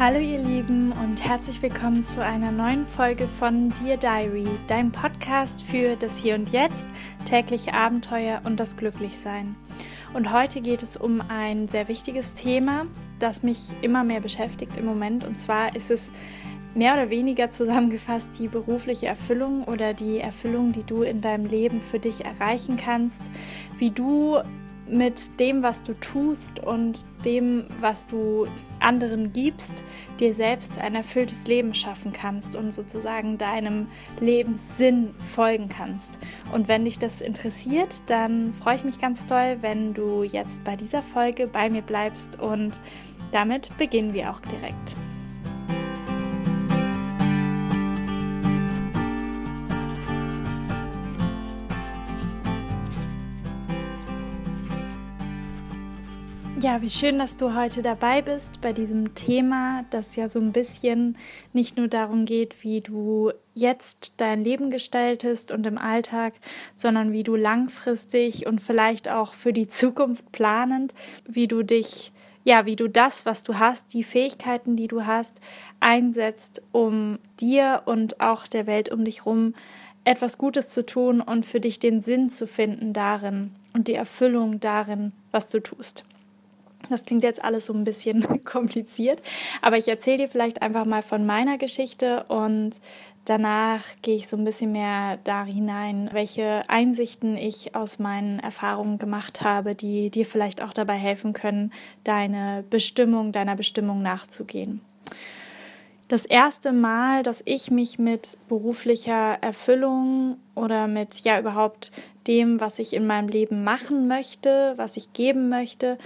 Hallo ihr Lieben und herzlich willkommen zu einer neuen Folge von Dear Diary, dein Podcast für das Hier und Jetzt, tägliche Abenteuer und das Glücklichsein. Und heute geht es um ein sehr wichtiges Thema, das mich immer mehr beschäftigt im Moment. Und zwar ist es mehr oder weniger zusammengefasst die berufliche Erfüllung oder die Erfüllung, die du in deinem Leben für dich erreichen kannst, wie du mit dem, was du tust und dem, was du anderen gibst, dir selbst ein erfülltes Leben schaffen kannst und sozusagen deinem Lebenssinn folgen kannst. Und wenn dich das interessiert, dann freue ich mich ganz toll, wenn du jetzt bei dieser Folge bei mir bleibst und damit beginnen wir auch direkt. Ja, wie schön, dass du heute dabei bist bei diesem Thema, das ja so ein bisschen nicht nur darum geht, wie du jetzt dein Leben gestaltest und im Alltag, sondern wie du langfristig und vielleicht auch für die Zukunft planend, wie du dich, ja, wie du das, was du hast, die Fähigkeiten, die du hast, einsetzt, um dir und auch der Welt um dich herum etwas Gutes zu tun und für dich den Sinn zu finden darin und die Erfüllung darin, was du tust. Das klingt jetzt alles so ein bisschen kompliziert, aber ich erzähle dir vielleicht einfach mal von meiner Geschichte und danach gehe ich so ein bisschen mehr da hinein, welche Einsichten ich aus meinen Erfahrungen gemacht habe, die dir vielleicht auch dabei helfen können, deine Bestimmung, deiner Bestimmung nachzugehen. Das erste Mal, dass ich mich mit beruflicher Erfüllung oder mit ja überhaupt dem, was ich in meinem Leben machen möchte, was ich geben möchte,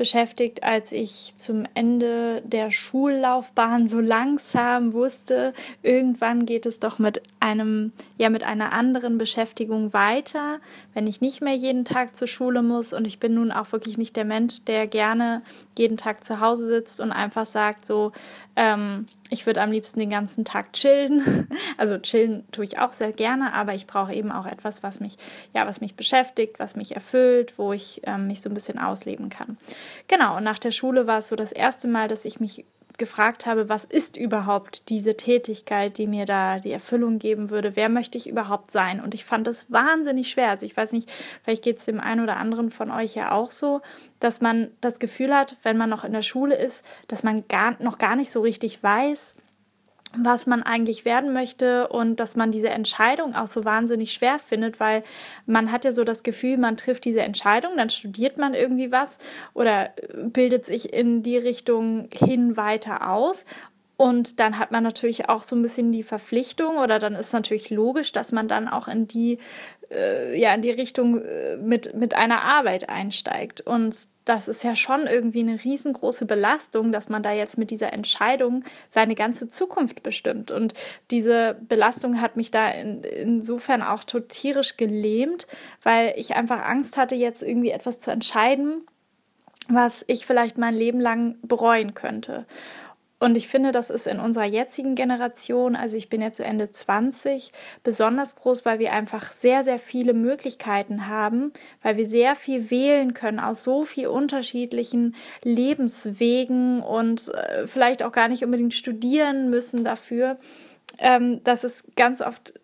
beschäftigt, als ich zum Ende der Schullaufbahn so langsam wusste, irgendwann geht es doch mit einem, ja, mit einer anderen Beschäftigung weiter, wenn ich nicht mehr jeden Tag zur Schule muss. Und ich bin nun auch wirklich nicht der Mensch, der gerne jeden Tag zu Hause sitzt und einfach sagt, so, ähm, ich würde am liebsten den ganzen Tag chillen. Also chillen tue ich auch sehr gerne, aber ich brauche eben auch etwas, was mich, ja, was mich beschäftigt, was mich erfüllt, wo ich ähm, mich so ein bisschen ausleben kann. Genau, und nach der Schule war es so das erste Mal, dass ich mich gefragt habe, was ist überhaupt diese Tätigkeit, die mir da die Erfüllung geben würde? Wer möchte ich überhaupt sein? Und ich fand das wahnsinnig schwer. Also ich weiß nicht, vielleicht geht es dem einen oder anderen von euch ja auch so, dass man das Gefühl hat, wenn man noch in der Schule ist, dass man gar, noch gar nicht so richtig weiß, was man eigentlich werden möchte und dass man diese Entscheidung auch so wahnsinnig schwer findet, weil man hat ja so das Gefühl, man trifft diese Entscheidung, dann studiert man irgendwie was oder bildet sich in die Richtung hin weiter aus und dann hat man natürlich auch so ein bisschen die Verpflichtung oder dann ist natürlich logisch, dass man dann auch in die, äh, ja, in die Richtung äh, mit, mit einer Arbeit einsteigt. Und das ist ja schon irgendwie eine riesengroße Belastung, dass man da jetzt mit dieser Entscheidung seine ganze Zukunft bestimmt. Und diese Belastung hat mich da in, insofern auch tierisch gelähmt, weil ich einfach Angst hatte, jetzt irgendwie etwas zu entscheiden, was ich vielleicht mein Leben lang bereuen könnte. Und ich finde, das ist in unserer jetzigen Generation, also ich bin jetzt zu Ende 20, besonders groß, weil wir einfach sehr, sehr viele Möglichkeiten haben, weil wir sehr viel wählen können aus so vielen unterschiedlichen Lebenswegen und äh, vielleicht auch gar nicht unbedingt studieren müssen dafür, ähm, dass es ganz oft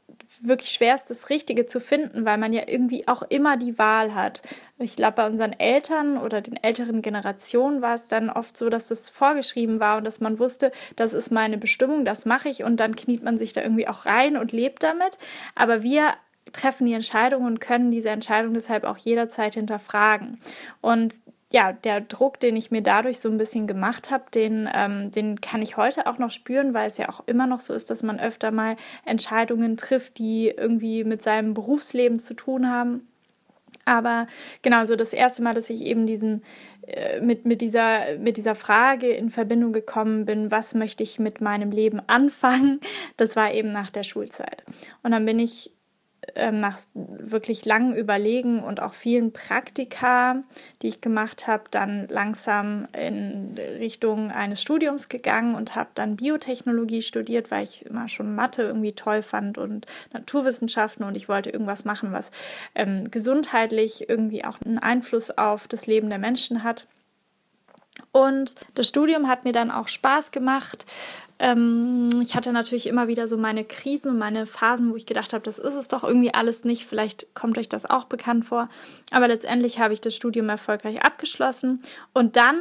wirklich schwer ist, das Richtige zu finden, weil man ja irgendwie auch immer die Wahl hat. Ich glaube, bei unseren Eltern oder den älteren Generationen war es dann oft so, dass das vorgeschrieben war und dass man wusste, das ist meine Bestimmung, das mache ich und dann kniet man sich da irgendwie auch rein und lebt damit. Aber wir treffen die Entscheidung und können diese Entscheidung deshalb auch jederzeit hinterfragen. Und ja, der Druck, den ich mir dadurch so ein bisschen gemacht habe, den, ähm, den kann ich heute auch noch spüren, weil es ja auch immer noch so ist, dass man öfter mal Entscheidungen trifft, die irgendwie mit seinem Berufsleben zu tun haben. Aber genau, so das erste Mal, dass ich eben diesen, äh, mit, mit, dieser, mit dieser Frage in Verbindung gekommen bin, was möchte ich mit meinem Leben anfangen, das war eben nach der Schulzeit. Und dann bin ich ähm, nach wirklich langem Überlegen und auch vielen Praktika, die ich gemacht habe, dann langsam in Richtung eines Studiums gegangen und habe dann Biotechnologie studiert, weil ich immer schon Mathe irgendwie toll fand und Naturwissenschaften und ich wollte irgendwas machen, was ähm, gesundheitlich irgendwie auch einen Einfluss auf das Leben der Menschen hat. Und das Studium hat mir dann auch Spaß gemacht. Ähm, ich hatte natürlich immer wieder so meine Krisen und meine Phasen, wo ich gedacht habe, das ist es doch irgendwie alles nicht. Vielleicht kommt euch das auch bekannt vor. Aber letztendlich habe ich das Studium erfolgreich abgeschlossen. Und dann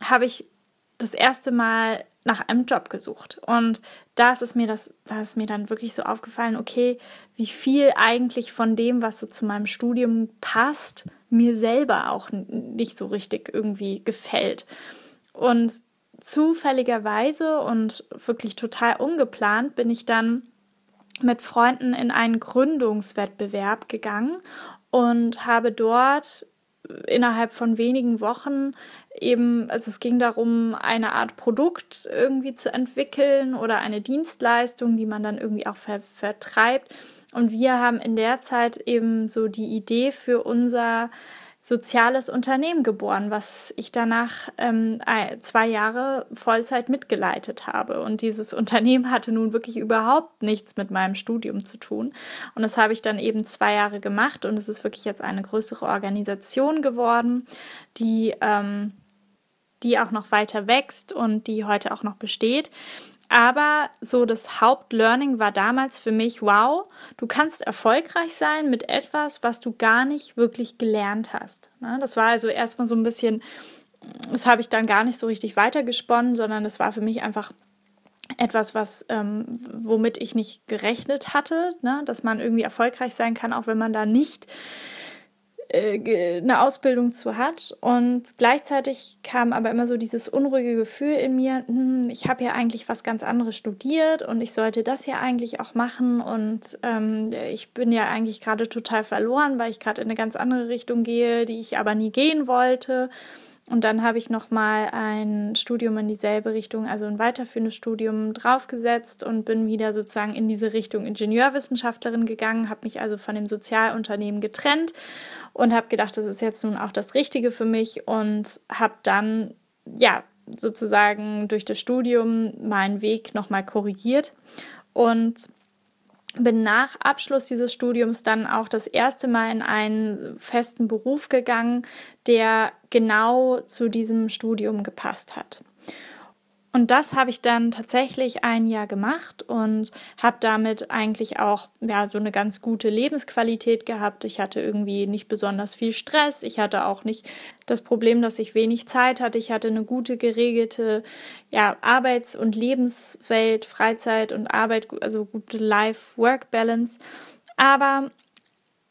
habe ich das erste Mal nach einem Job gesucht. Und da ist mir das, da ist mir dann wirklich so aufgefallen, okay, wie viel eigentlich von dem, was so zu meinem Studium passt, mir selber auch nicht so richtig irgendwie gefällt. Und zufälligerweise und wirklich total ungeplant bin ich dann mit Freunden in einen Gründungswettbewerb gegangen und habe dort innerhalb von wenigen Wochen eben, also es ging darum, eine Art Produkt irgendwie zu entwickeln oder eine Dienstleistung, die man dann irgendwie auch ver vertreibt. Und wir haben in der Zeit eben so die Idee für unser soziales Unternehmen geboren, was ich danach ähm, zwei Jahre Vollzeit mitgeleitet habe. Und dieses Unternehmen hatte nun wirklich überhaupt nichts mit meinem Studium zu tun. Und das habe ich dann eben zwei Jahre gemacht und es ist wirklich jetzt eine größere Organisation geworden, die, ähm, die auch noch weiter wächst und die heute auch noch besteht. Aber so das Hauptlearning war damals für mich, wow, du kannst erfolgreich sein mit etwas, was du gar nicht wirklich gelernt hast. Ne? Das war also erstmal so ein bisschen, das habe ich dann gar nicht so richtig weitergesponnen, sondern das war für mich einfach etwas, was ähm, womit ich nicht gerechnet hatte, ne? dass man irgendwie erfolgreich sein kann, auch wenn man da nicht eine Ausbildung zu hat. Und gleichzeitig kam aber immer so dieses unruhige Gefühl in mir, hm, ich habe ja eigentlich was ganz anderes studiert und ich sollte das ja eigentlich auch machen. Und ähm, ich bin ja eigentlich gerade total verloren, weil ich gerade in eine ganz andere Richtung gehe, die ich aber nie gehen wollte. Und dann habe ich nochmal ein Studium in dieselbe Richtung, also ein weiterführendes Studium draufgesetzt und bin wieder sozusagen in diese Richtung Ingenieurwissenschaftlerin gegangen, habe mich also von dem Sozialunternehmen getrennt und habe gedacht, das ist jetzt nun auch das Richtige für mich und habe dann, ja, sozusagen durch das Studium meinen Weg nochmal korrigiert und bin nach Abschluss dieses Studiums dann auch das erste Mal in einen festen Beruf gegangen, der genau zu diesem Studium gepasst hat. Und das habe ich dann tatsächlich ein Jahr gemacht und habe damit eigentlich auch ja, so eine ganz gute Lebensqualität gehabt. Ich hatte irgendwie nicht besonders viel Stress. Ich hatte auch nicht das Problem, dass ich wenig Zeit hatte. Ich hatte eine gute geregelte ja, Arbeits- und Lebenswelt, Freizeit und Arbeit, also gute Life-Work-Balance. Aber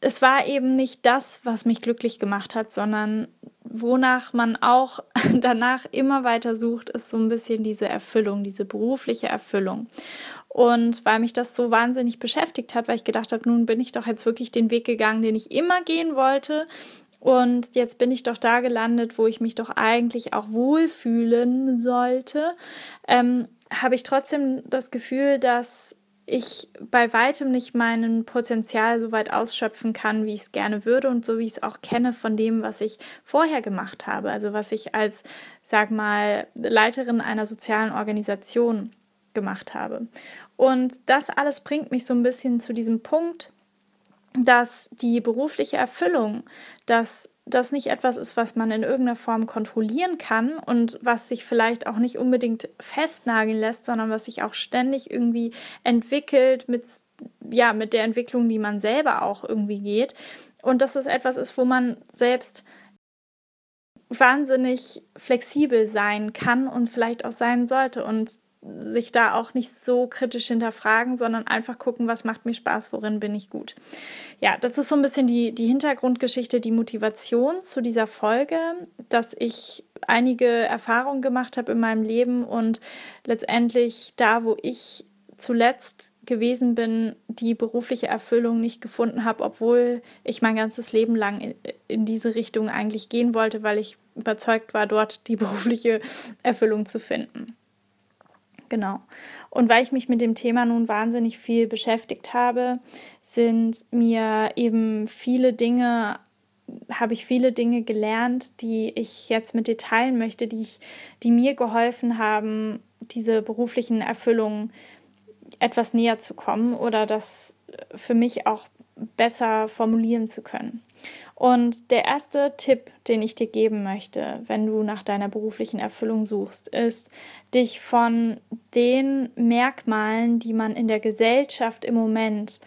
es war eben nicht das, was mich glücklich gemacht hat, sondern wonach man auch danach immer weiter sucht, ist so ein bisschen diese Erfüllung, diese berufliche Erfüllung. Und weil mich das so wahnsinnig beschäftigt hat, weil ich gedacht habe, nun bin ich doch jetzt wirklich den Weg gegangen, den ich immer gehen wollte. Und jetzt bin ich doch da gelandet, wo ich mich doch eigentlich auch wohlfühlen sollte, ähm, habe ich trotzdem das Gefühl, dass ich bei weitem nicht mein Potenzial so weit ausschöpfen kann, wie ich es gerne würde und so wie ich es auch kenne von dem, was ich vorher gemacht habe. Also was ich als, sag mal, Leiterin einer sozialen Organisation gemacht habe. Und das alles bringt mich so ein bisschen zu diesem Punkt, dass die berufliche Erfüllung, dass das nicht etwas ist, was man in irgendeiner Form kontrollieren kann und was sich vielleicht auch nicht unbedingt festnageln lässt, sondern was sich auch ständig irgendwie entwickelt mit, ja, mit der Entwicklung, die man selber auch irgendwie geht. Und dass es etwas ist, wo man selbst wahnsinnig flexibel sein kann und vielleicht auch sein sollte. Und sich da auch nicht so kritisch hinterfragen, sondern einfach gucken, was macht mir Spaß, worin bin ich gut. Ja, das ist so ein bisschen die, die Hintergrundgeschichte, die Motivation zu dieser Folge, dass ich einige Erfahrungen gemacht habe in meinem Leben und letztendlich da, wo ich zuletzt gewesen bin, die berufliche Erfüllung nicht gefunden habe, obwohl ich mein ganzes Leben lang in, in diese Richtung eigentlich gehen wollte, weil ich überzeugt war, dort die berufliche Erfüllung zu finden. Genau. Und weil ich mich mit dem Thema nun wahnsinnig viel beschäftigt habe, sind mir eben viele Dinge, habe ich viele Dinge gelernt, die ich jetzt mit dir teilen möchte, die, ich, die mir geholfen haben, diese beruflichen Erfüllungen etwas näher zu kommen oder das für mich auch besser formulieren zu können. Und der erste Tipp, den ich dir geben möchte, wenn du nach deiner beruflichen Erfüllung suchst, ist, dich von den Merkmalen, die man in der Gesellschaft im Moment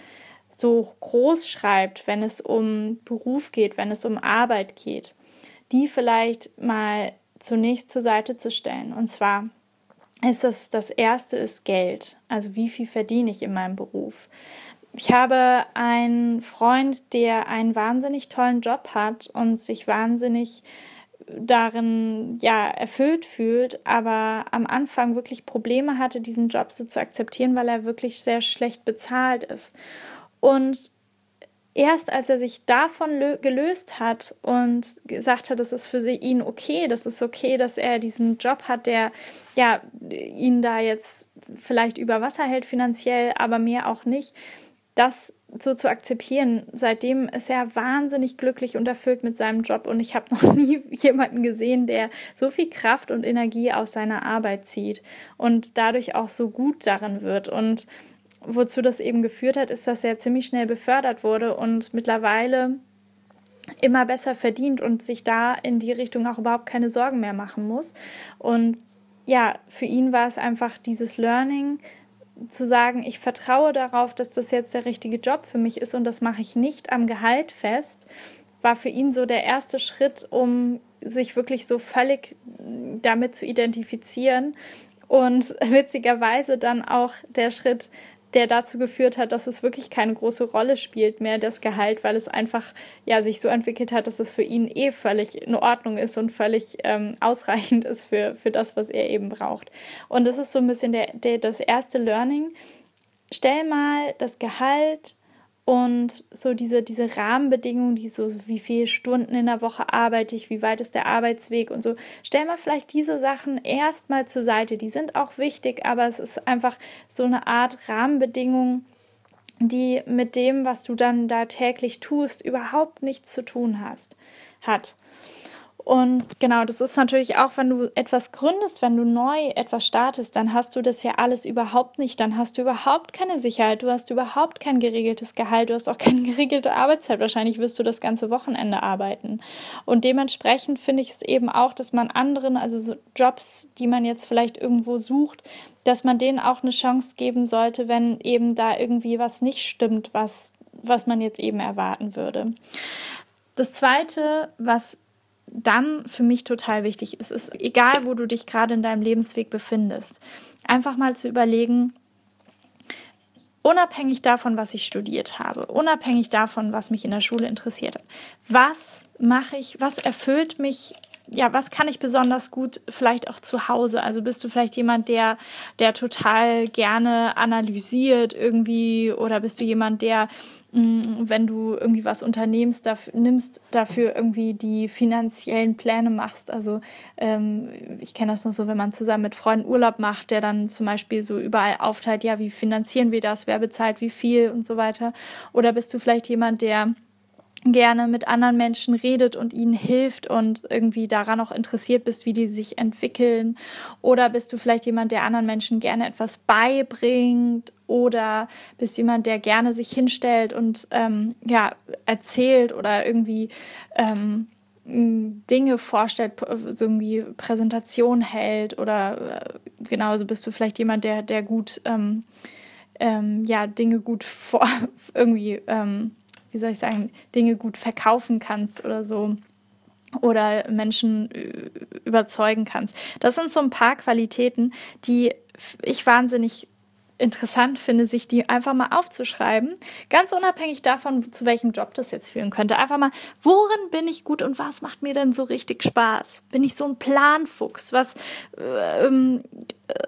so groß schreibt, wenn es um Beruf geht, wenn es um Arbeit geht, die vielleicht mal zunächst zur Seite zu stellen. Und zwar ist das, das erste ist Geld. Also wie viel verdiene ich in meinem Beruf? Ich habe einen Freund, der einen wahnsinnig tollen Job hat und sich wahnsinnig darin ja erfüllt fühlt, aber am Anfang wirklich Probleme hatte, diesen Job so zu akzeptieren, weil er wirklich sehr schlecht bezahlt ist. Und erst als er sich davon gelöst hat und gesagt hat, das ist für ihn okay, das ist okay, dass er diesen Job hat, der ja ihn da jetzt vielleicht über Wasser hält finanziell, aber mehr auch nicht, das so zu akzeptieren. Seitdem ist er wahnsinnig glücklich und erfüllt mit seinem Job und ich habe noch nie jemanden gesehen, der so viel Kraft und Energie aus seiner Arbeit zieht und dadurch auch so gut darin wird. Und wozu das eben geführt hat, ist, dass er ziemlich schnell befördert wurde und mittlerweile immer besser verdient und sich da in die Richtung auch überhaupt keine Sorgen mehr machen muss. Und ja, für ihn war es einfach dieses Learning, zu sagen, ich vertraue darauf, dass das jetzt der richtige Job für mich ist und das mache ich nicht am Gehalt fest, war für ihn so der erste Schritt, um sich wirklich so völlig damit zu identifizieren. Und witzigerweise dann auch der Schritt, der dazu geführt hat, dass es wirklich keine große Rolle spielt mehr, das Gehalt, weil es einfach ja sich so entwickelt hat, dass es für ihn eh völlig in Ordnung ist und völlig ähm, ausreichend ist für, für das, was er eben braucht. Und das ist so ein bisschen der, der, das erste Learning. Stell mal das Gehalt und so diese, diese Rahmenbedingungen, die so, wie viele Stunden in der Woche arbeite ich, wie weit ist der Arbeitsweg und so. Stell mal vielleicht diese Sachen erstmal zur Seite. Die sind auch wichtig, aber es ist einfach so eine Art Rahmenbedingung, die mit dem, was du dann da täglich tust, überhaupt nichts zu tun hast, hat. Und genau, das ist natürlich auch, wenn du etwas gründest, wenn du neu etwas startest, dann hast du das ja alles überhaupt nicht. Dann hast du überhaupt keine Sicherheit, du hast überhaupt kein geregeltes Gehalt, du hast auch keine geregelte Arbeitszeit. Wahrscheinlich wirst du das ganze Wochenende arbeiten. Und dementsprechend finde ich es eben auch, dass man anderen, also so Jobs, die man jetzt vielleicht irgendwo sucht, dass man denen auch eine Chance geben sollte, wenn eben da irgendwie was nicht stimmt, was, was man jetzt eben erwarten würde. Das Zweite, was dann für mich total wichtig ist, ist egal, wo du dich gerade in deinem Lebensweg befindest, einfach mal zu überlegen, unabhängig davon, was ich studiert habe, unabhängig davon, was mich in der Schule interessiert hat, was mache ich, was erfüllt mich ja, was kann ich besonders gut vielleicht auch zu Hause? Also bist du vielleicht jemand, der, der total gerne analysiert irgendwie oder bist du jemand, der wenn du irgendwie was unternehmst, dafür, nimmst, dafür irgendwie die finanziellen Pläne machst. Also ähm, ich kenne das noch so, wenn man zusammen mit Freunden Urlaub macht, der dann zum Beispiel so überall aufteilt, ja, wie finanzieren wir das, wer bezahlt wie viel und so weiter. Oder bist du vielleicht jemand, der gerne mit anderen Menschen redet und ihnen hilft und irgendwie daran auch interessiert bist, wie die sich entwickeln? Oder bist du vielleicht jemand, der anderen Menschen gerne etwas beibringt? Oder bist du jemand, der gerne sich hinstellt und ähm, ja, erzählt oder irgendwie ähm, Dinge vorstellt, so irgendwie Präsentation hält? Oder äh, genauso bist du vielleicht jemand, der, der gut ähm, ähm ja, Dinge gut vor irgendwie ähm, wie soll ich sagen, Dinge gut verkaufen kannst oder so oder Menschen äh, überzeugen kannst. Das sind so ein paar Qualitäten, die ich wahnsinnig interessant finde, sich die einfach mal aufzuschreiben, ganz unabhängig davon, zu welchem Job das jetzt führen könnte. Einfach mal, worin bin ich gut und was macht mir denn so richtig Spaß? Bin ich so ein Planfuchs? Was, ähm,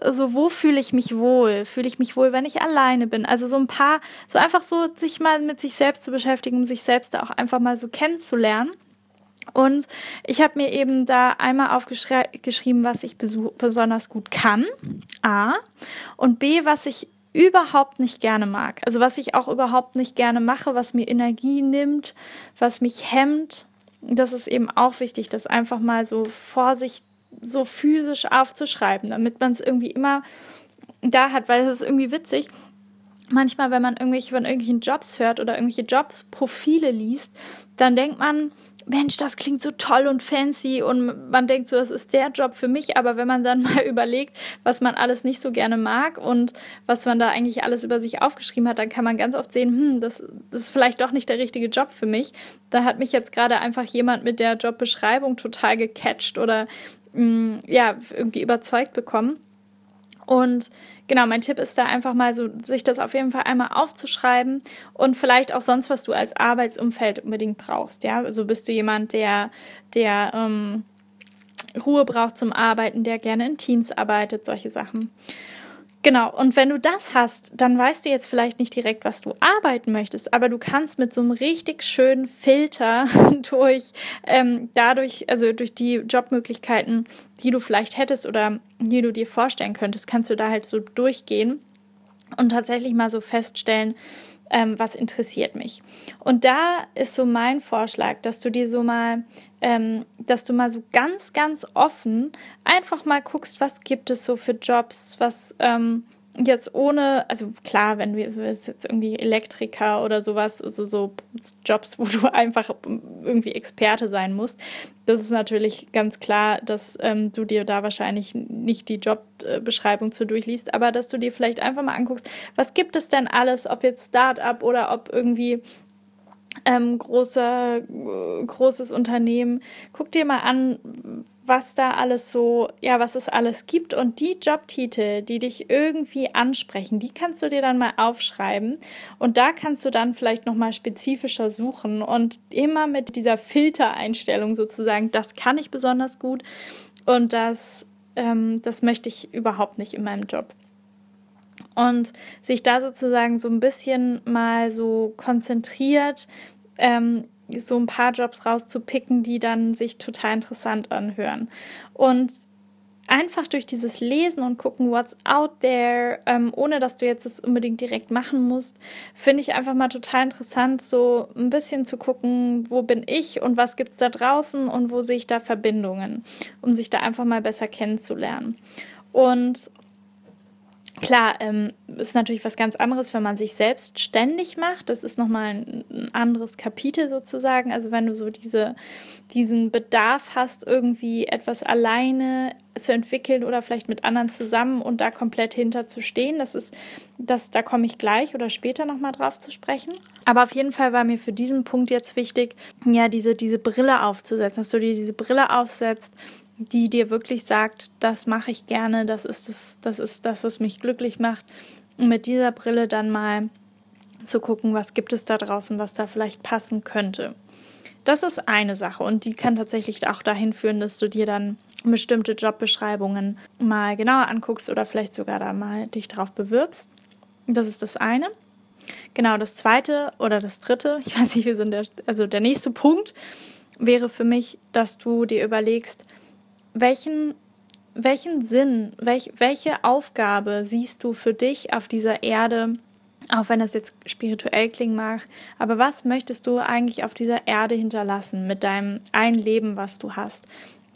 also wo fühle ich mich wohl? Fühle ich mich wohl, wenn ich alleine bin? Also so ein paar, so einfach so sich mal mit sich selbst zu beschäftigen, um sich selbst da auch einfach mal so kennenzulernen. Und ich habe mir eben da einmal aufgeschrieben, was ich besonders gut kann, A, und B, was ich überhaupt nicht gerne mag. Also was ich auch überhaupt nicht gerne mache, was mir Energie nimmt, was mich hemmt. Das ist eben auch wichtig, das einfach mal so vor sich so physisch aufzuschreiben, damit man es irgendwie immer da hat, weil es ist irgendwie witzig manchmal, wenn man irgendwelche von irgendwelchen Jobs hört oder irgendwelche Jobprofile liest, dann denkt man, Mensch, das klingt so toll und fancy und man denkt so, das ist der Job für mich. Aber wenn man dann mal überlegt, was man alles nicht so gerne mag und was man da eigentlich alles über sich aufgeschrieben hat, dann kann man ganz oft sehen, hm, das, das ist vielleicht doch nicht der richtige Job für mich. Da hat mich jetzt gerade einfach jemand mit der Jobbeschreibung total gecatcht oder mh, hm, ja, irgendwie überzeugt bekommen. Und genau, mein Tipp ist da einfach mal so, sich das auf jeden Fall einmal aufzuschreiben und vielleicht auch sonst, was du als Arbeitsumfeld unbedingt brauchst. Ja, also bist du jemand, der, der ähm, Ruhe braucht zum Arbeiten, der gerne in Teams arbeitet, solche Sachen. Genau, und wenn du das hast, dann weißt du jetzt vielleicht nicht direkt, was du arbeiten möchtest, aber du kannst mit so einem richtig schönen Filter durch, ähm, dadurch, also durch die Jobmöglichkeiten, die du vielleicht hättest oder die du dir vorstellen könntest, kannst du da halt so durchgehen und tatsächlich mal so feststellen, ähm, was interessiert mich. Und da ist so mein Vorschlag, dass du dir so mal, ähm, dass du mal so ganz, ganz offen einfach mal guckst, was gibt es so für Jobs, was ähm, jetzt ohne, also klar, wenn wir jetzt irgendwie Elektriker oder sowas, also so Jobs, wo du einfach irgendwie Experte sein musst, das ist natürlich ganz klar, dass ähm, du dir da wahrscheinlich nicht die Jobbeschreibung zu durchliest, aber dass du dir vielleicht einfach mal anguckst, was gibt es denn alles, ob jetzt Start-up oder ob irgendwie ähm, großer, großes Unternehmen. Guck dir mal an, was da alles so, ja, was es alles gibt. Und die Jobtitel, die dich irgendwie ansprechen, die kannst du dir dann mal aufschreiben. Und da kannst du dann vielleicht noch mal spezifischer suchen. Und immer mit dieser Filtereinstellung sozusagen, das kann ich besonders gut. Und das, ähm, das möchte ich überhaupt nicht in meinem Job. Und sich da sozusagen so ein bisschen mal so konzentriert, ähm, so ein paar Jobs rauszupicken, die dann sich total interessant anhören. Und einfach durch dieses Lesen und gucken, what's out there, ähm, ohne dass du jetzt das unbedingt direkt machen musst, finde ich einfach mal total interessant, so ein bisschen zu gucken, wo bin ich und was gibt es da draußen und wo sehe ich da Verbindungen, um sich da einfach mal besser kennenzulernen. Und Klar, ähm, ist natürlich was ganz anderes, wenn man sich selbst ständig macht. Das ist nochmal ein, ein anderes Kapitel sozusagen. Also wenn du so diese, diesen Bedarf hast, irgendwie etwas alleine zu entwickeln oder vielleicht mit anderen zusammen und da komplett hinter zu stehen. Das ist, das, da komme ich gleich oder später nochmal drauf zu sprechen. Aber auf jeden Fall war mir für diesen Punkt jetzt wichtig, ja, diese, diese Brille aufzusetzen, dass du dir diese Brille aufsetzt die dir wirklich sagt, das mache ich gerne, das ist das, das ist das, was mich glücklich macht. Und mit dieser Brille dann mal zu gucken, was gibt es da draußen, was da vielleicht passen könnte. Das ist eine Sache und die kann tatsächlich auch dahin führen, dass du dir dann bestimmte Jobbeschreibungen mal genauer anguckst oder vielleicht sogar da mal dich drauf bewirbst. Das ist das eine. Genau, das zweite oder das dritte, ich weiß nicht, wir sind der, also der nächste Punkt wäre für mich, dass du dir überlegst, welchen, welchen Sinn, welch, welche Aufgabe siehst du für dich auf dieser Erde, auch wenn das jetzt spirituell klingen mag, aber was möchtest du eigentlich auf dieser Erde hinterlassen mit deinem ein Leben, was du hast?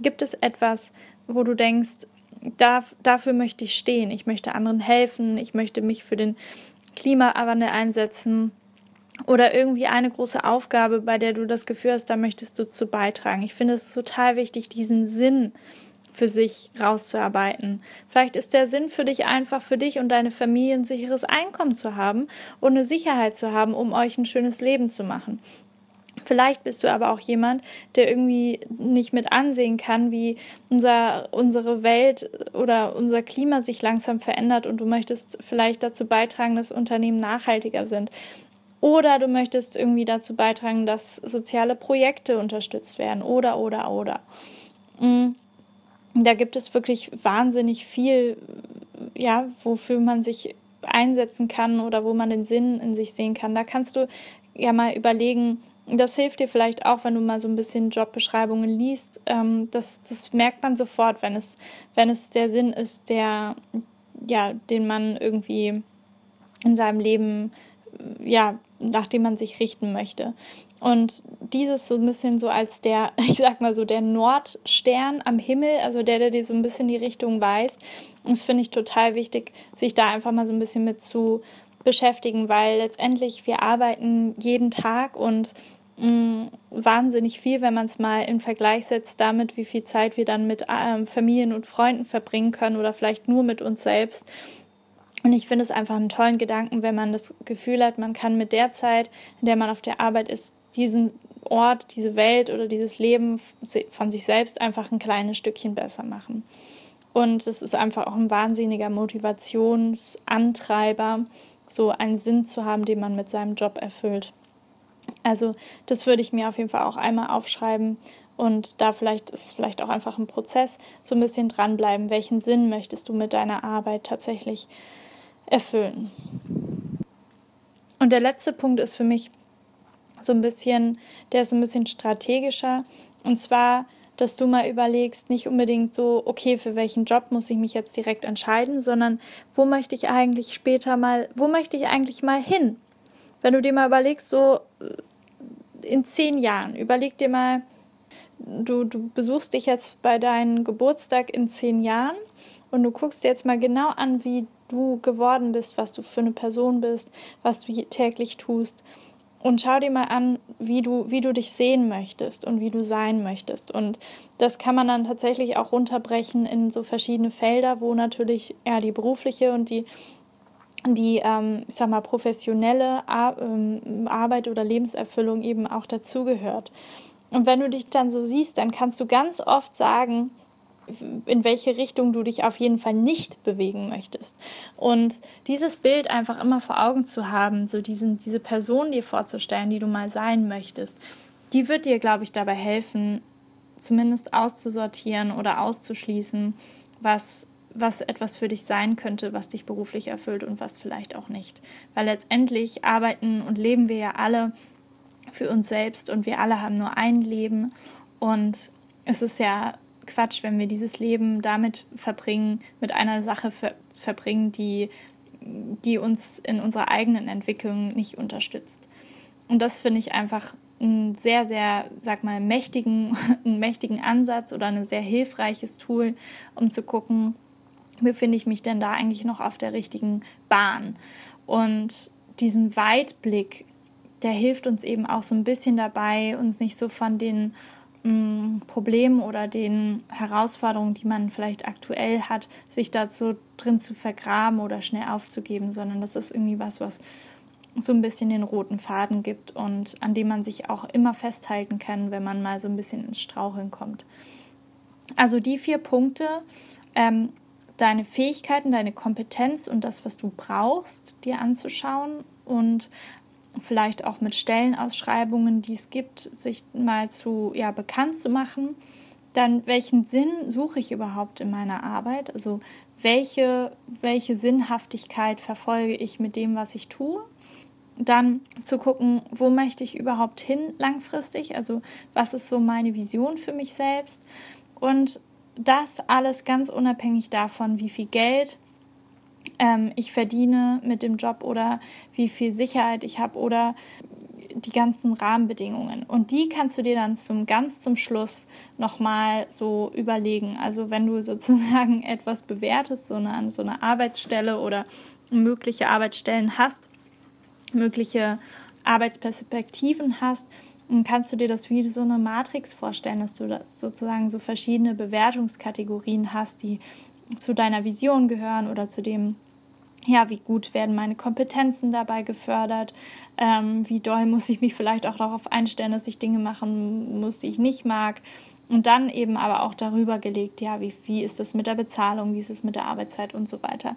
Gibt es etwas, wo du denkst, da, dafür möchte ich stehen, ich möchte anderen helfen, ich möchte mich für den Klimawandel einsetzen oder irgendwie eine große Aufgabe, bei der du das Gefühl hast, da möchtest du zu beitragen. Ich finde es total wichtig, diesen Sinn für sich rauszuarbeiten. Vielleicht ist der Sinn für dich einfach für dich und deine Familie ein sicheres Einkommen zu haben und eine Sicherheit zu haben, um euch ein schönes Leben zu machen. Vielleicht bist du aber auch jemand, der irgendwie nicht mit ansehen kann, wie unser, unsere Welt oder unser Klima sich langsam verändert und du möchtest vielleicht dazu beitragen, dass Unternehmen nachhaltiger sind. Oder du möchtest irgendwie dazu beitragen, dass soziale Projekte unterstützt werden. Oder, oder, oder. Mm. Da gibt es wirklich wahnsinnig viel, ja, wofür man sich einsetzen kann oder wo man den Sinn in sich sehen kann. Da kannst du ja mal überlegen, das hilft dir vielleicht auch, wenn du mal so ein bisschen Jobbeschreibungen liest. Ähm, das, das merkt man sofort, wenn es, wenn es der Sinn ist, der, ja, den man irgendwie in seinem Leben ja, nach dem man sich richten möchte. Und dieses so ein bisschen so als der, ich sag mal so, der Nordstern am Himmel, also der, der dir so ein bisschen die Richtung weist. Das finde ich total wichtig, sich da einfach mal so ein bisschen mit zu beschäftigen, weil letztendlich wir arbeiten jeden Tag und mh, mm, wahnsinnig viel, wenn man es mal im Vergleich setzt damit, wie viel Zeit wir dann mit ähm, Familien und Freunden verbringen können oder vielleicht nur mit uns selbst. Und ich finde es einfach einen tollen Gedanken, wenn man das Gefühl hat, man kann mit der Zeit, in der man auf der Arbeit ist, diesen Ort, diese Welt oder dieses Leben von sich selbst einfach ein kleines Stückchen besser machen. Und es ist einfach auch ein wahnsinniger Motivationsantreiber, so einen Sinn zu haben, den man mit seinem Job erfüllt. Also das würde ich mir auf jeden Fall auch einmal aufschreiben und da vielleicht ist vielleicht auch einfach ein Prozess, so ein bisschen dranbleiben. Welchen Sinn möchtest du mit deiner Arbeit tatsächlich erfüllen? Und der letzte Punkt ist für mich so ein bisschen, der ist so ein bisschen strategischer. Und zwar, dass du mal überlegst, nicht unbedingt so, okay, für welchen Job muss ich mich jetzt direkt entscheiden, sondern wo möchte ich eigentlich später mal, wo möchte ich eigentlich mal hin? Wenn du dir mal überlegst, so äh, in zehn Jahren, überleg dir mal, du, du besuchst dich jetzt bei deinem Geburtstag in zehn Jahren und du guckst dir jetzt mal genau an, wie du geworden bist, was du für eine Person bist, was du täglich tust und schau dir mal an, wie du, wie du dich sehen möchtest und wie du sein möchtest. Und das kann man dann tatsächlich auch runterbrechen in so verschiedene Felder, wo natürlich ja die berufliche und die die, ähm, ich sag mal, professionelle Ar ähm, Arbeit oder Lebenserfüllung eben auch dazugehört. Und wenn du dich dann so siehst, dann kannst du ganz oft sagen, in welche Richtung du dich auf jeden Fall nicht bewegen möchtest. Und dieses Bild einfach immer vor Augen zu haben, so diesen, diese Person dir vorzustellen, die du mal sein möchtest, die wird dir, glaube ich, dabei helfen, zumindest auszusortieren oder auszuschließen, was, was etwas für dich sein könnte, was dich beruflich erfüllt und was vielleicht auch nicht. Weil letztendlich arbeiten und leben wir ja alle für uns selbst und wir alle haben nur ein Leben und es ist ja Quatsch, wenn wir dieses Leben damit verbringen, mit einer Sache ver verbringen, die, die uns in unserer eigenen Entwicklung nicht unterstützt. Und das finde ich einfach einen sehr, sehr, sag mal, mächtigen, einen mächtigen Ansatz oder ein sehr hilfreiches Tool, um zu gucken, befinde ich mich denn da eigentlich noch auf der richtigen Bahn? Und diesen Weitblick, der hilft uns eben auch so ein bisschen dabei, uns nicht so von den Problemen oder den Herausforderungen, die man vielleicht aktuell hat, sich dazu drin zu vergraben oder schnell aufzugeben, sondern das ist irgendwie was, was so ein bisschen den roten Faden gibt und an dem man sich auch immer festhalten kann, wenn man mal so ein bisschen ins Straucheln kommt. Also die vier Punkte, ähm, deine Fähigkeiten, deine Kompetenz und das, was du brauchst, dir anzuschauen und vielleicht auch mit Stellenausschreibungen, die es gibt, sich mal zu ja, bekannt zu machen. Dann, welchen Sinn suche ich überhaupt in meiner Arbeit? Also welche, welche Sinnhaftigkeit verfolge ich mit dem, was ich tue? Dann zu gucken, wo möchte ich überhaupt hin langfristig? Also was ist so meine Vision für mich selbst? Und das alles ganz unabhängig davon, wie viel Geld ähm, ich verdiene mit dem Job oder wie viel Sicherheit ich habe oder die ganzen Rahmenbedingungen. Und die kannst du dir dann zum ganz zum Schluss nochmal so überlegen. Also wenn du sozusagen etwas bewertest, so eine, Arbeitsstelle oder mögliche Arbeitsstellen hast, mögliche Arbeitsperspektiven hast, dann kannst du dir das wie so eine Matrix vorstellen, dass du das sozusagen so verschiedene Bewertungskategorien hast, die zu deiner Vision gehören oder zu dem, ja, wie gut werden meine Kompetenzen dabei gefördert, ähm, wie doll muss ich mich vielleicht auch darauf einstellen, dass ich Dinge machen muss, die ich nicht mag. Und dann eben aber auch darüber gelegt, ja, wie, wie ist es mit der Bezahlung, wie ist es mit der Arbeitszeit und so weiter.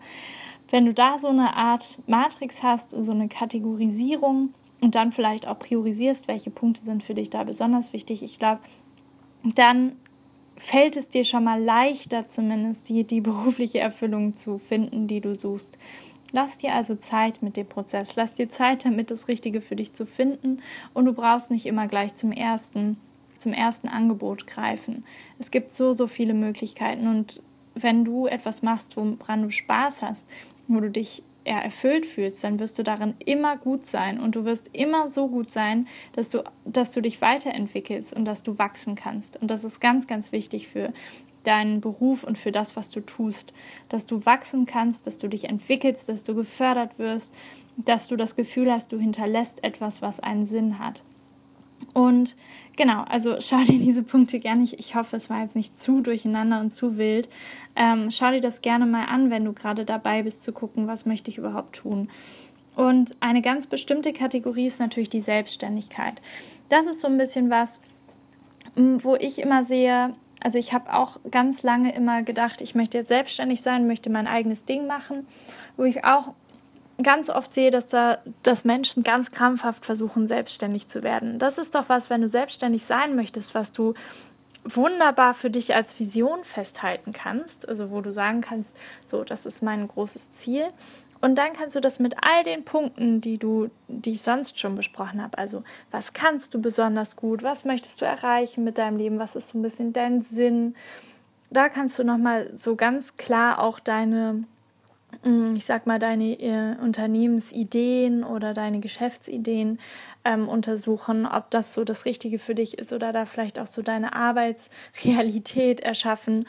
Wenn du da so eine Art Matrix hast, so eine Kategorisierung und dann vielleicht auch priorisierst, welche Punkte sind für dich da besonders wichtig, ich glaube, dann fällt es dir schon mal leichter, zumindest die, die berufliche Erfüllung zu finden, die du suchst. Lass dir also Zeit mit dem Prozess. Lass dir Zeit damit, das Richtige für dich zu finden. Und du brauchst nicht immer gleich zum ersten, zum ersten Angebot greifen. Es gibt so, so viele Möglichkeiten. Und wenn du etwas machst, woran du Spaß hast, wo du dich eher erfüllt fühlst, dann wirst du darin immer gut sein und du wirst immer so gut sein, dass du, dass du dich weiterentwickelst und dass du wachsen kannst. Und das ist ganz, ganz wichtig für deinen Beruf und für das, was du tust, dass du wachsen kannst, dass du dich entwickelst, dass du gefördert wirst, dass du das Gefühl hast, du hinterlässt etwas, was einen Sinn hat. Und genau, also schau dir diese Punkte gerne. Ich, hoffe, es war jetzt nicht zu durcheinander und zu wild. Ähm, schau dir das gerne mal an, wenn du gerade dabei bist zu gucken, was möchte ich überhaupt tun. Und eine ganz bestimmte Kategorie ist natürlich die Selbstständigkeit. Das ist so ein bisschen was, wo ich immer sehe, also ich habe auch ganz lange immer gedacht, ich möchte jetzt selbstständig sein, möchte mein eigenes Ding machen, wo ich auch ganz oft sehe, dass da dass Menschen ganz krampfhaft versuchen, selbstständig zu werden. Das ist doch was, wenn du selbstständig sein möchtest, was du wunderbar für dich als Vision festhalten kannst, also wo du sagen kannst, so, das ist mein großes Ziel. Und dann kannst du das mit all den Punkten, die du, die ich sonst schon besprochen habe. Also, was kannst du besonders gut? Was möchtest du erreichen mit deinem Leben? Was ist so ein bisschen dein Sinn? Da kannst du nochmal so ganz klar auch deine, ich sag mal, deine äh, Unternehmensideen oder deine Geschäftsideen ähm, untersuchen, ob das so das Richtige für dich ist oder da vielleicht auch so deine Arbeitsrealität erschaffen,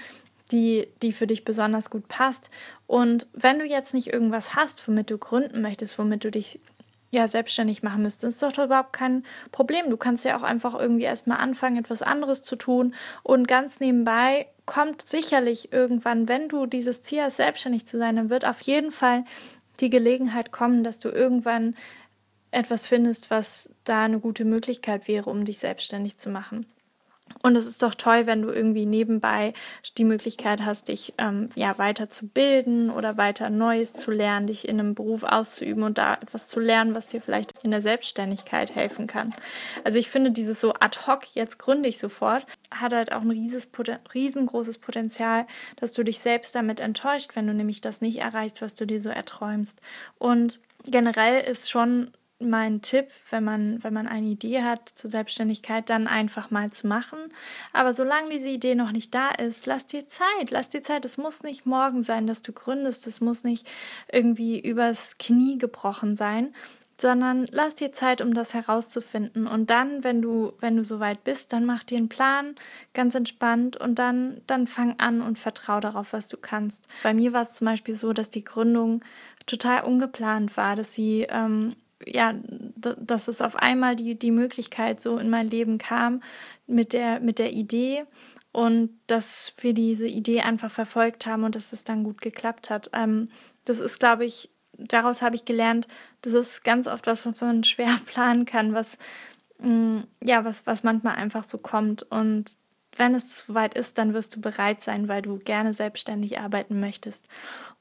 die, die für dich besonders gut passt. Und wenn du jetzt nicht irgendwas hast, womit du gründen möchtest, womit du dich ja selbstständig machen müsstest, ist doch überhaupt kein Problem. Du kannst ja auch einfach irgendwie erstmal anfangen, etwas anderes zu tun. Und ganz nebenbei kommt sicherlich irgendwann, wenn du dieses Ziel hast, selbstständig zu sein, dann wird auf jeden Fall die Gelegenheit kommen, dass du irgendwann etwas findest, was da eine gute Möglichkeit wäre, um dich selbstständig zu machen. Und es ist doch toll, wenn du irgendwie nebenbei die Möglichkeit hast, dich ähm, ja weiter zu bilden oder weiter Neues zu lernen, dich in einem Beruf auszuüben und da etwas zu lernen, was dir vielleicht in der Selbstständigkeit helfen kann. Also ich finde dieses so ad hoc, jetzt gründe ich sofort, hat halt auch ein riesengroßes Potenzial, dass du dich selbst damit enttäuscht, wenn du nämlich das nicht erreichst, was du dir so erträumst. Und generell ist schon mein Tipp, wenn man, wenn man eine Idee hat zur Selbstständigkeit, dann einfach mal zu machen. Aber solange diese Idee noch nicht da ist, lass dir Zeit, lass dir Zeit. Es muss nicht morgen sein, dass du gründest, es muss nicht irgendwie übers Knie gebrochen sein, sondern lass dir Zeit, um das herauszufinden. Und dann, wenn du, wenn du soweit bist, dann mach dir einen Plan, ganz entspannt und dann, dann fang an und vertrau darauf, was du kannst. Bei mir war es zum Beispiel so, dass die Gründung total ungeplant war, dass sie ähm, ja, dass es auf einmal die, die Möglichkeit so in mein Leben kam mit der, mit der Idee und dass wir diese Idee einfach verfolgt haben und dass es dann gut geklappt hat. Ähm, das ist, glaube ich, daraus habe ich gelernt, das ist ganz oft was, was man schwer planen kann, was, mh, mm, ja, was, was manchmal einfach so kommt. Und wenn es soweit ist, dann wirst du bereit sein, weil du gerne selbstständig arbeiten möchtest.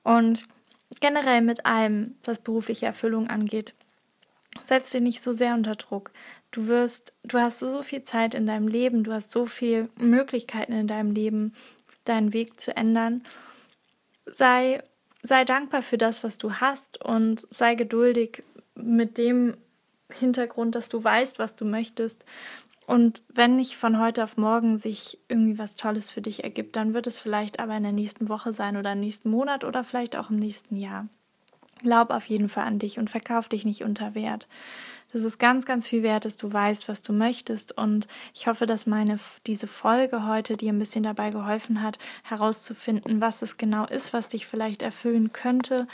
Und generell mit allem, was berufliche Erfüllung angeht, setz dir nicht so sehr unter Druck. Du wirst, du hast so, so viel Zeit in deinem Leben, du hast so viele Möglichkeiten in deinem Leben, deinen Weg zu ändern. Sei, sei dankbar für das, was du hast und sei geduldig mit dem Hintergrund, dass du weißt, was du möchtest. Und wenn nicht von heute auf morgen sich irgendwie was Tolles für dich ergibt, dann wird es vielleicht aber in der nächsten Woche sein oder im nächsten Monat oder vielleicht auch im nächsten Jahr. Glaub auf jeden Fall an dich und verkauf dich nicht unter Wert. Das ist ganz, ganz viel wert, dass du weißt, was du möchtest. Und ich hoffe, dass meine, diese Folge heute dir ein bisschen dabei geholfen hat, herauszufinden, was es genau ist, was dich vielleicht erfüllen könnte.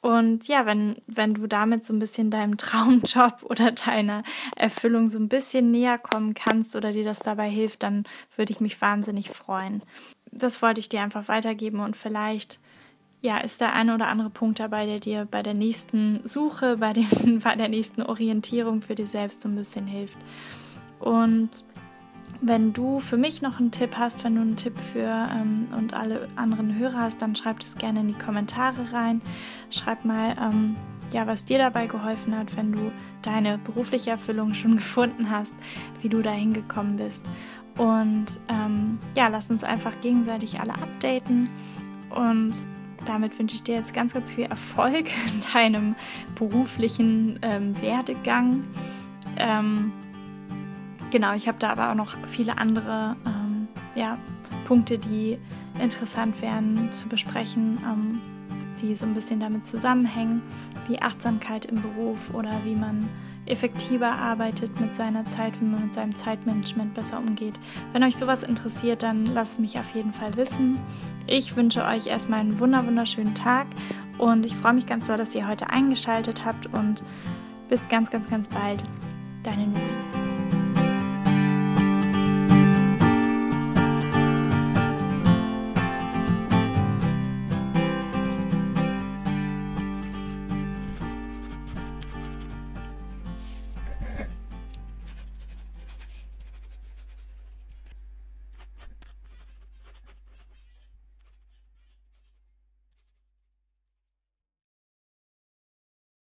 Und ja, wenn, wenn du damit so ein bisschen deinem Traumjob oder deiner Erfüllung so ein bisschen näher kommen kannst oder dir das dabei hilft, dann würde ich mich wahnsinnig freuen. Das wollte ich dir einfach weitergeben und vielleicht ja, ist der eine oder andere Punkt dabei, der dir bei der nächsten Suche, bei, dem, bei der nächsten Orientierung für dich selbst so ein bisschen hilft. Und wenn du für mich noch einen Tipp hast, wenn du einen Tipp für ähm, und alle anderen Hörer hast, dann schreib es gerne in die Kommentare rein. Schreib mal, ähm, ja, was dir dabei geholfen hat, wenn du deine berufliche Erfüllung schon gefunden hast, wie du da hingekommen bist. Und ähm, ja, lass uns einfach gegenseitig alle updaten und damit wünsche ich dir jetzt ganz, ganz viel Erfolg in deinem beruflichen ähm, Werdegang. Ähm, genau, ich habe da aber auch noch viele andere ähm, ja, Punkte, die interessant wären zu besprechen, ähm, die so ein bisschen damit zusammenhängen, wie Achtsamkeit im Beruf oder wie man effektiver arbeitet mit seiner Zeit, wie man mit seinem Zeitmanagement besser umgeht. Wenn euch sowas interessiert, dann lasst mich auf jeden Fall wissen. Ich wünsche euch erstmal einen wunderschönen Tag und ich freue mich ganz doll, dass ihr heute eingeschaltet habt und bis ganz, ganz, ganz bald. Deine Nuri.